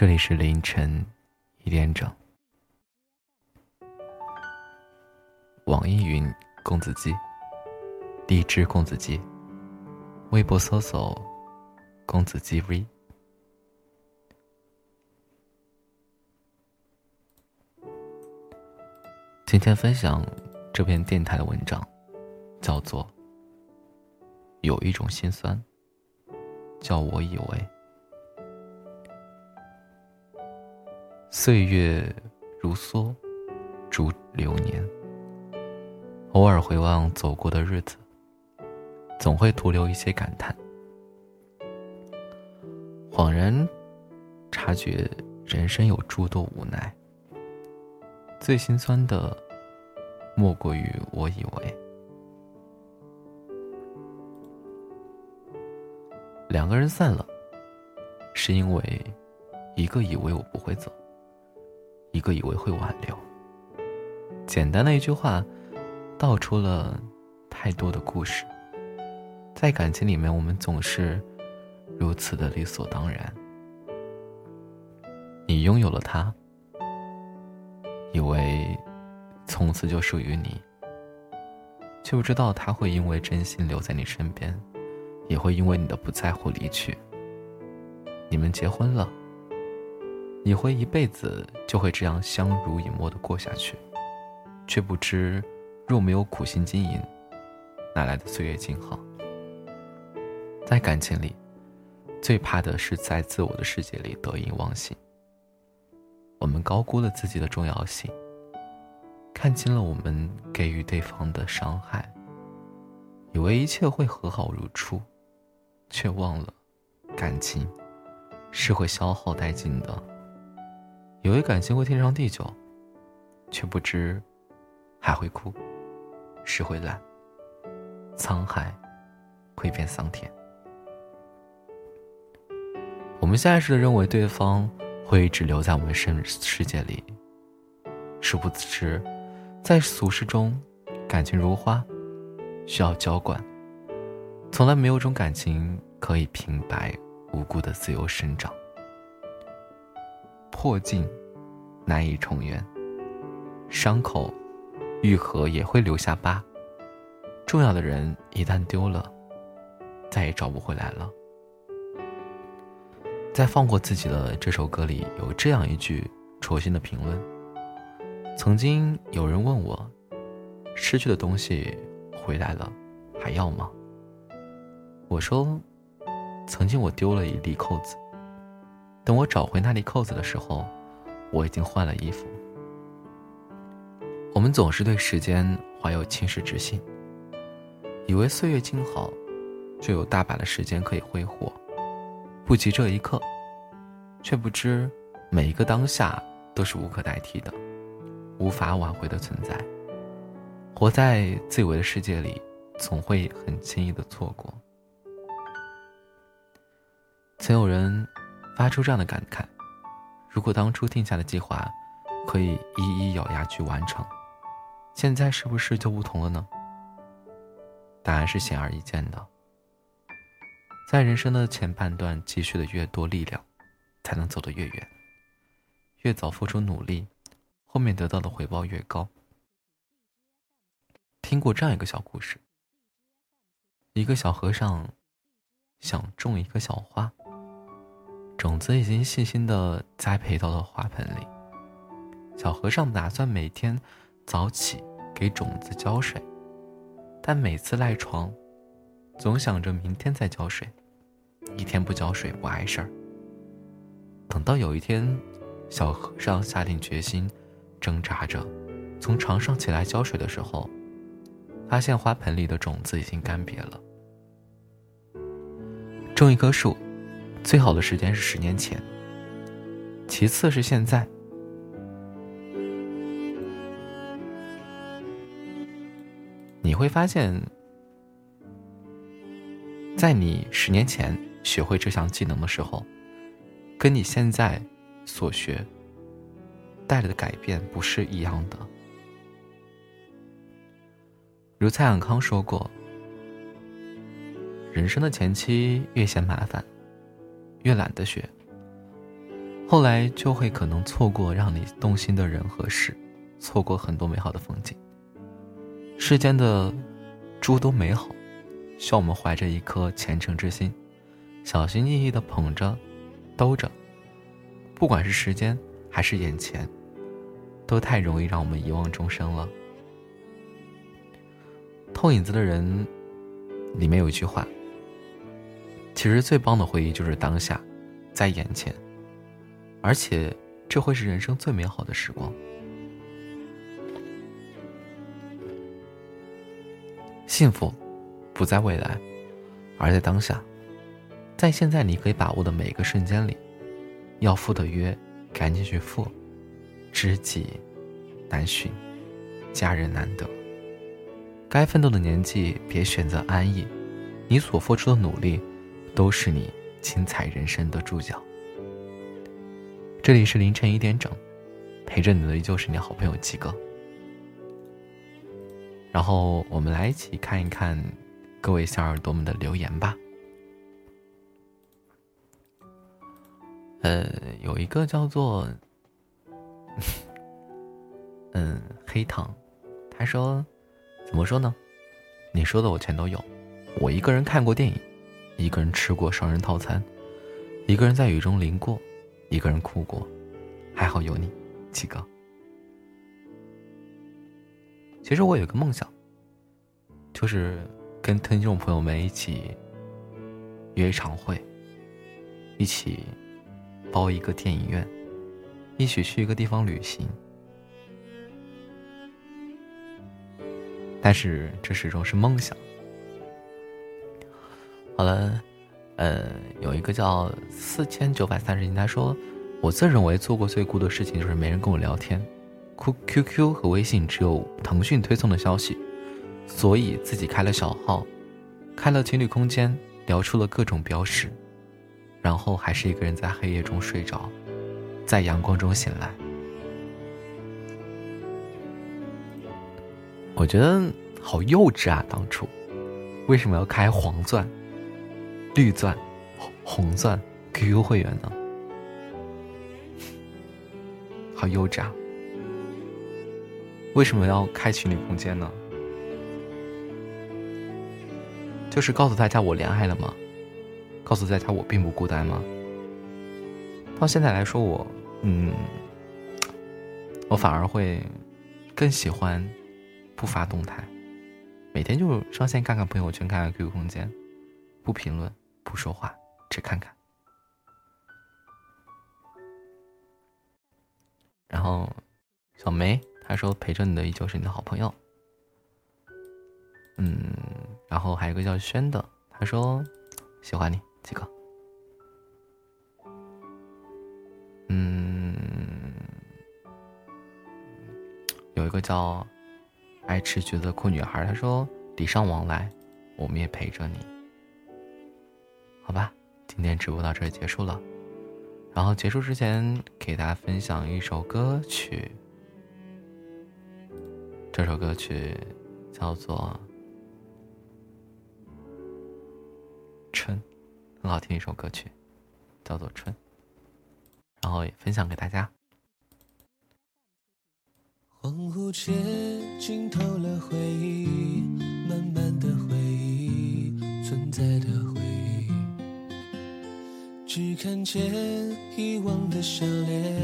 这里是凌晨一点整。网易云公子鸡，荔枝公子鸡，微博搜索公子鸡 V。今天分享这篇电台的文章，叫做《有一种心酸，叫我以为》。岁月如梭，逐流年。偶尔回望走过的日子，总会徒留一些感叹。恍然察觉，人生有诸多无奈。最心酸的，莫过于我以为，两个人散了，是因为一个以为我不会走，一个以为会挽留。简单的一句话，道出了太多的故事。在感情里面，我们总是如此的理所当然。你拥有了他。以为从此就属于你，却不知道他会因为真心留在你身边，也会因为你的不在乎离去。你们结婚了，你会一辈子就会这样相濡以沫的过下去，却不知若没有苦心经营，哪来的岁月静好？在感情里，最怕的是在自我的世界里得意忘形。我们高估了自己的重要性，看清了我们给予对方的伤害，以为一切会和好如初，却忘了感情是会消耗殆尽的。以为感情会天长地久，却不知海会枯，石会烂，沧海会变桑田。我们下意识的认为对方。会一直留在我们生世界里。殊不知，在俗世中，感情如花，需要浇灌。从来没有种感情可以平白无故的自由生长。破镜难以重圆，伤口愈合也会留下疤。重要的人一旦丢了，再也找不回来了。在放过自己的这首歌里有这样一句戳心的评论。曾经有人问我，失去的东西回来了，还要吗？我说，曾经我丢了一粒扣子，等我找回那粒扣子的时候，我已经换了衣服。我们总是对时间怀有轻视之心，以为岁月静好，就有大把的时间可以挥霍。不及这一刻，却不知每一个当下都是无可代替的，无法挽回的存在。活在自以为的世界里，总会很轻易的错过。曾有人发出这样的感慨：如果当初定下的计划可以一一咬牙去完成，现在是不是就不同了呢？答案是显而易见的。在人生的前半段积蓄的越多力量，才能走得越远。越早付出努力，后面得到的回报越高。听过这样一个小故事：一个小和尚想种一个小花，种子已经细心的栽培到了花盆里。小和尚打算每天早起给种子浇水，但每次赖床，总想着明天再浇水。一天不浇水不碍事儿。等到有一天，小和尚下定决心，挣扎着从床上起来浇水的时候，发现花盆里的种子已经干瘪了。种一棵树，最好的时间是十年前，其次是现在。你会发现，在你十年前。学会这项技能的时候，跟你现在所学带来的改变不是一样的。如蔡永康说过：“人生的前期越嫌麻烦，越懒得学，后来就会可能错过让你动心的人和事，错过很多美好的风景。世间的诸多美好，需要我们怀着一颗虔诚之心，小心翼翼的捧着、兜着。不管是时间还是眼前，都太容易让我们遗忘终生了。偷影子的人，里面有一句话。其实最棒的回忆就是当下，在眼前，而且这会是人生最美好的时光。幸福不在未来，而在当下，在现在你可以把握的每一个瞬间里，要赴的约赶紧去赴，知己难寻，家人难得。该奋斗的年纪别选择安逸，你所付出的努力。都是你精彩人生的注脚。这里是凌晨一点整，陪着你的依旧是你好朋友鸡哥。然后我们来一起看一看各位小耳朵们的留言吧。呃，有一个叫做嗯黑糖，他说怎么说呢？你说的我全都有，我一个人看过电影。一个人吃过双人套餐，一个人在雨中淋过，一个人哭过，还好有你，七哥。其实我有个梦想，就是跟听众朋友们一起约一场会，一起包一个电影院，一起去一个地方旅行。但是这始终是梦想。好了，呃，有一个叫四千九百三十斤，他说，我自认为做过最酷的事情就是没人跟我聊天，Q Q Q 和微信只有腾讯推送的消息，所以自己开了小号，开了情侣空间，聊出了各种标识，然后还是一个人在黑夜中睡着，在阳光中醒来。我觉得好幼稚啊！当初为什么要开黄钻？绿钻、红钻 QQ 会员呢？好幼稚啊！为什么要开情侣空间呢？就是告诉大家我恋爱了吗？告诉大家我并不孤单吗？到现在来说，我嗯，我反而会更喜欢不发动态，每天就上线看看朋友圈，看看 QQ 空间，不评论。不说话，只看看。然后，小梅她说：“陪着你的依旧是你的好朋友。”嗯，然后还有个叫轩的，他说：“喜欢你，几个。”嗯，有一个叫爱吃橘子酷女孩，她说：“礼尚往来，我们也陪着你。”好吧，今天直播到这里结束了。然后结束之前，给大家分享一首歌曲。这首歌曲叫做《春》，很好听一首歌曲，叫做《春》。然后也分享给大家。恍惚间浸透了回忆，慢慢的回忆，存在的。只看见遗忘的笑脸，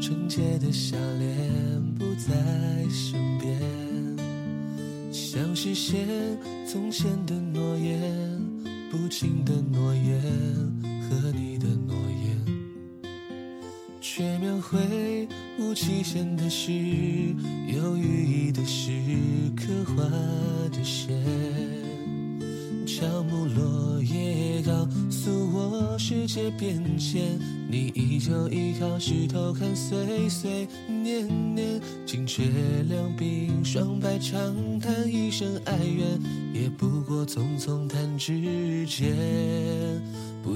纯洁的笑脸不在身边，想实现从前的诺言，不轻的诺言和你的诺言，却描绘无期限的诗，有寓意的诗，刻画的线。乔木落叶告诉我世界变迁，你依旧倚靠石头看岁岁年年，惊觉两鬓霜白长叹一声哀怨，也不过匆匆弹指间，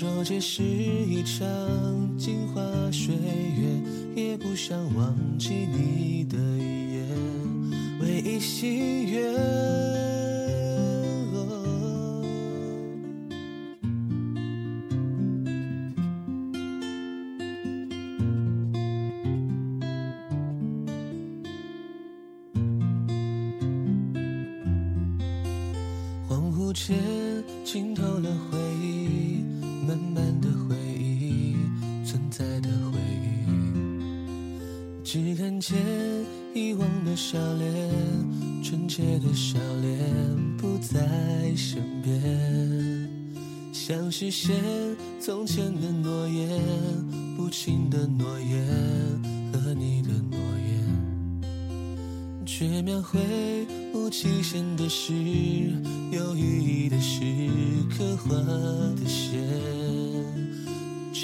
若这是一场镜花水月，也不想忘记你的眼，唯一心愿。恍惚间见遗忘的笑脸，纯洁的笑脸不在身边，想实现从前的诺言，不轻的诺言和你的诺言，却描绘无期限的诗。有寓意的诗，刻画的线，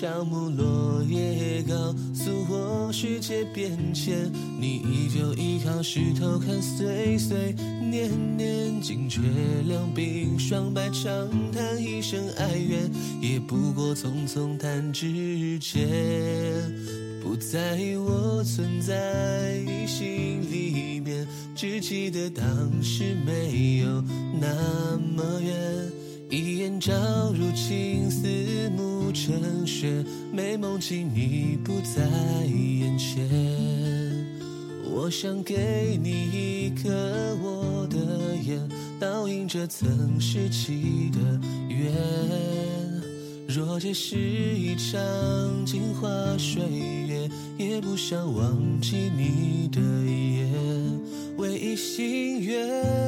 乔木落叶告诉我世界变迁，你依旧依靠石头看岁岁年年，惊却两鬓霜白，长叹一声哀怨，也不过匆匆弹指间，不在意我存在你心里面，只记得当时没有。那么远，一眼照入青丝成雪，美梦境你不在眼前。我想给你一颗我的眼，倒映着曾拾起的缘。若这是一场镜花水月，也不想忘记你的眼，唯一心愿。